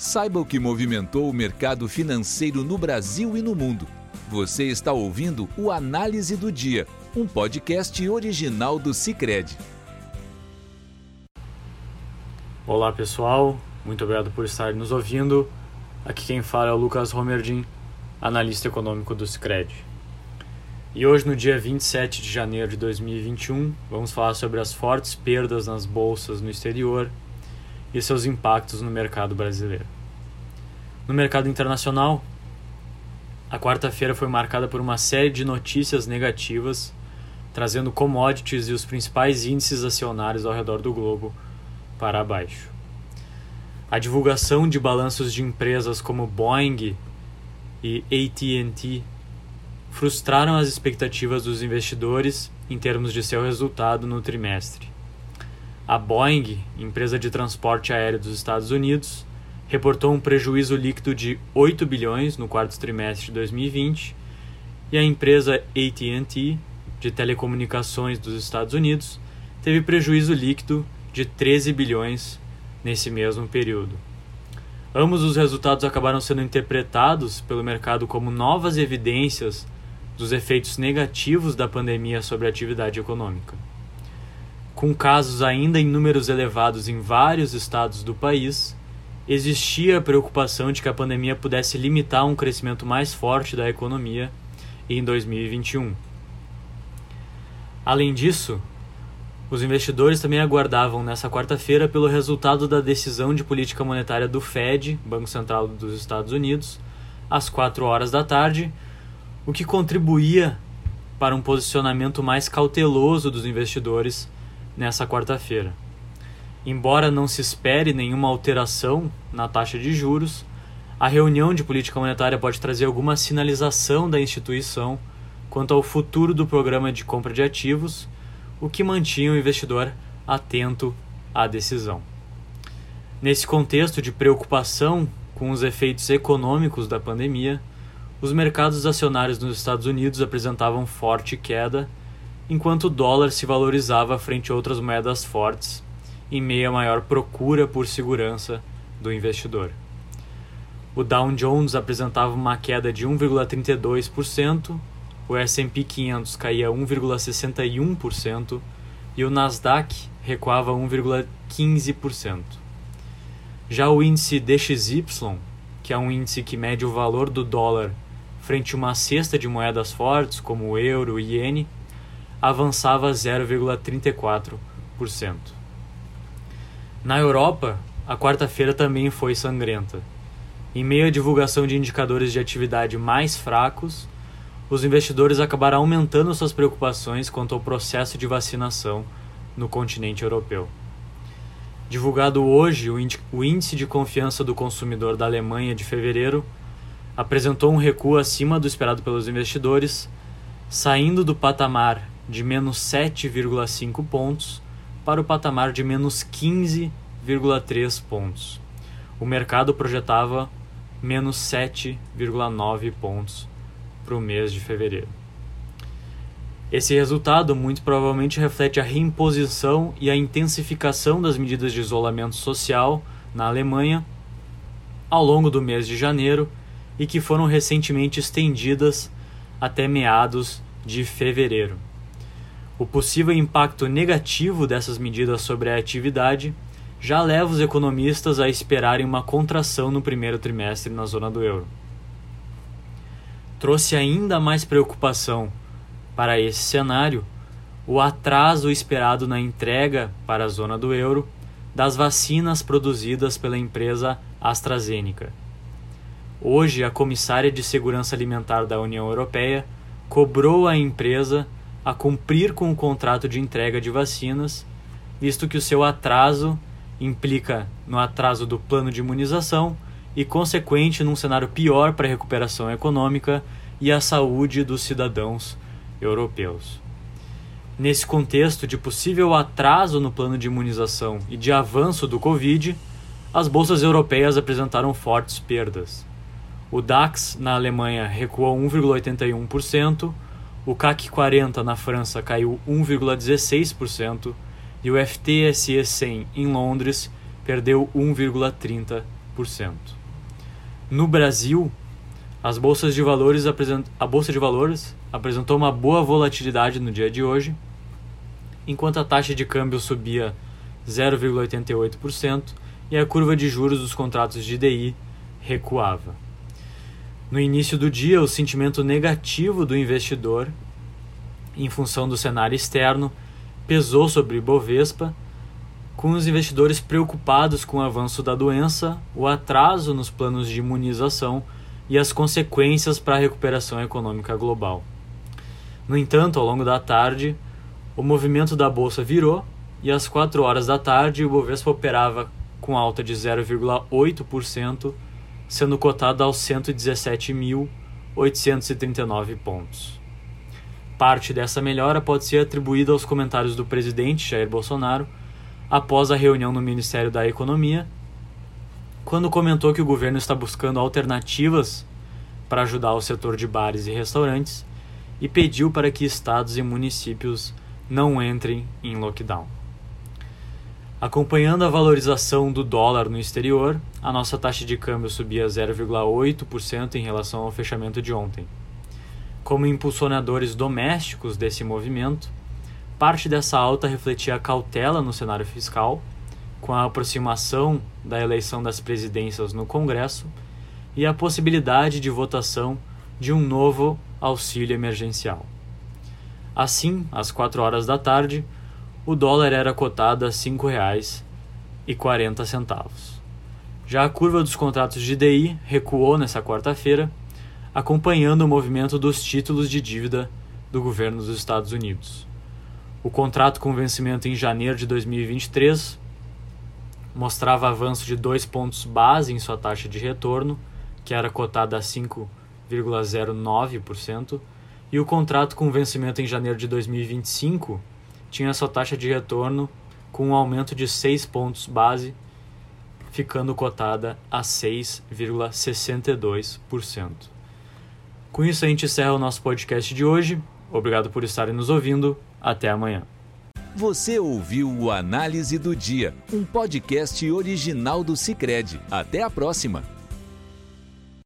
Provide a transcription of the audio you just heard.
Saiba o que movimentou o mercado financeiro no Brasil e no mundo. Você está ouvindo o Análise do Dia, um podcast original do Cicred. Olá pessoal, muito obrigado por estar nos ouvindo. Aqui quem fala é o Lucas Romerdin, analista econômico do Cicred. E hoje, no dia 27 de janeiro de 2021, vamos falar sobre as fortes perdas nas bolsas no exterior e seus impactos no mercado brasileiro. No mercado internacional, a quarta-feira foi marcada por uma série de notícias negativas, trazendo commodities e os principais índices acionários ao redor do globo para baixo. A divulgação de balanços de empresas como Boeing e AT&T frustraram as expectativas dos investidores em termos de seu resultado no trimestre. A Boeing, empresa de transporte aéreo dos Estados Unidos, reportou um prejuízo líquido de 8 bilhões no quarto trimestre de 2020, e a empresa AT&T, de telecomunicações dos Estados Unidos, teve prejuízo líquido de 13 bilhões nesse mesmo período. Ambos os resultados acabaram sendo interpretados pelo mercado como novas evidências dos efeitos negativos da pandemia sobre a atividade econômica com casos ainda em números elevados em vários estados do país, existia a preocupação de que a pandemia pudesse limitar um crescimento mais forte da economia em 2021. Além disso, os investidores também aguardavam nessa quarta-feira pelo resultado da decisão de política monetária do Fed, Banco Central dos Estados Unidos, às 4 horas da tarde, o que contribuía para um posicionamento mais cauteloso dos investidores nessa quarta-feira. Embora não se espere nenhuma alteração na taxa de juros, a reunião de política monetária pode trazer alguma sinalização da instituição quanto ao futuro do programa de compra de ativos, o que mantinha o investidor atento à decisão. Nesse contexto de preocupação com os efeitos econômicos da pandemia, os mercados acionários nos Estados Unidos apresentavam forte queda enquanto o dólar se valorizava frente a outras moedas fortes, em meio à maior procura por segurança do investidor. O Dow Jones apresentava uma queda de 1,32%, o S&P 500 caía 1,61% e o Nasdaq recuava 1,15%. Já o índice DXY, que é um índice que mede o valor do dólar frente a uma cesta de moedas fortes como o euro e iene, avançava 0,34%. Na Europa, a quarta-feira também foi sangrenta. Em meio à divulgação de indicadores de atividade mais fracos, os investidores acabaram aumentando suas preocupações quanto ao processo de vacinação no continente europeu. Divulgado hoje, o índice de confiança do consumidor da Alemanha de fevereiro apresentou um recuo acima do esperado pelos investidores, saindo do patamar de menos 7,5 pontos para o patamar de menos 15,3 pontos. O mercado projetava menos 7,9 pontos para o mês de fevereiro. Esse resultado muito provavelmente reflete a reimposição e a intensificação das medidas de isolamento social na Alemanha ao longo do mês de janeiro e que foram recentemente estendidas até meados de fevereiro. O possível impacto negativo dessas medidas sobre a atividade já leva os economistas a esperarem uma contração no primeiro trimestre na zona do euro. Trouxe ainda mais preocupação para esse cenário o atraso esperado na entrega para a zona do euro das vacinas produzidas pela empresa AstraZeneca. Hoje, a comissária de Segurança Alimentar da União Europeia cobrou à empresa a cumprir com o contrato de entrega de vacinas, visto que o seu atraso implica no atraso do plano de imunização e consequente num cenário pior para a recuperação econômica e a saúde dos cidadãos europeus. Nesse contexto de possível atraso no plano de imunização e de avanço do Covid, as bolsas europeias apresentaram fortes perdas. O DAX na Alemanha recuou 1,81%, o CAC 40 na França caiu 1,16% e o FTSE 100 em Londres perdeu 1,30%. 0,8%. No Brasil, as bolsas de valores apresent... a bolsa de valores apresentou uma boa volatilidade no dia de hoje, enquanto a taxa de câmbio subia 0,88% e a curva de juros dos contratos de DI recuava. No início do dia, o sentimento negativo do investidor, em função do cenário externo, pesou sobre Bovespa, com os investidores preocupados com o avanço da doença, o atraso nos planos de imunização e as consequências para a recuperação econômica global. No entanto, ao longo da tarde, o movimento da bolsa virou e às 4 horas da tarde o Bovespa operava com alta de 0,8%, sendo cotado aos 117.839 pontos. Parte dessa melhora pode ser atribuída aos comentários do presidente Jair Bolsonaro após a reunião no Ministério da Economia, quando comentou que o governo está buscando alternativas para ajudar o setor de bares e restaurantes e pediu para que estados e municípios não entrem em lockdown. Acompanhando a valorização do dólar no exterior, a nossa taxa de câmbio subia 0,8% em relação ao fechamento de ontem. Como impulsionadores domésticos desse movimento, parte dessa alta refletia a cautela no cenário fiscal, com a aproximação da eleição das presidências no Congresso e a possibilidade de votação de um novo auxílio emergencial. Assim, às 4 horas da tarde, o dólar era cotado a R$ 5,40. Já a curva dos contratos de DI recuou nessa quarta-feira, acompanhando o movimento dos títulos de dívida do governo dos Estados Unidos. O contrato com vencimento em janeiro de 2023 mostrava avanço de dois pontos base em sua taxa de retorno, que era cotada a 5,09%, e o contrato com vencimento em janeiro de 2025 tinha sua taxa de retorno com um aumento de 6 pontos base, ficando cotada a 6,62%. Com isso, a gente encerra o nosso podcast de hoje. Obrigado por estarem nos ouvindo. Até amanhã. Você ouviu o Análise do Dia, um podcast original do Cicred. Até a próxima!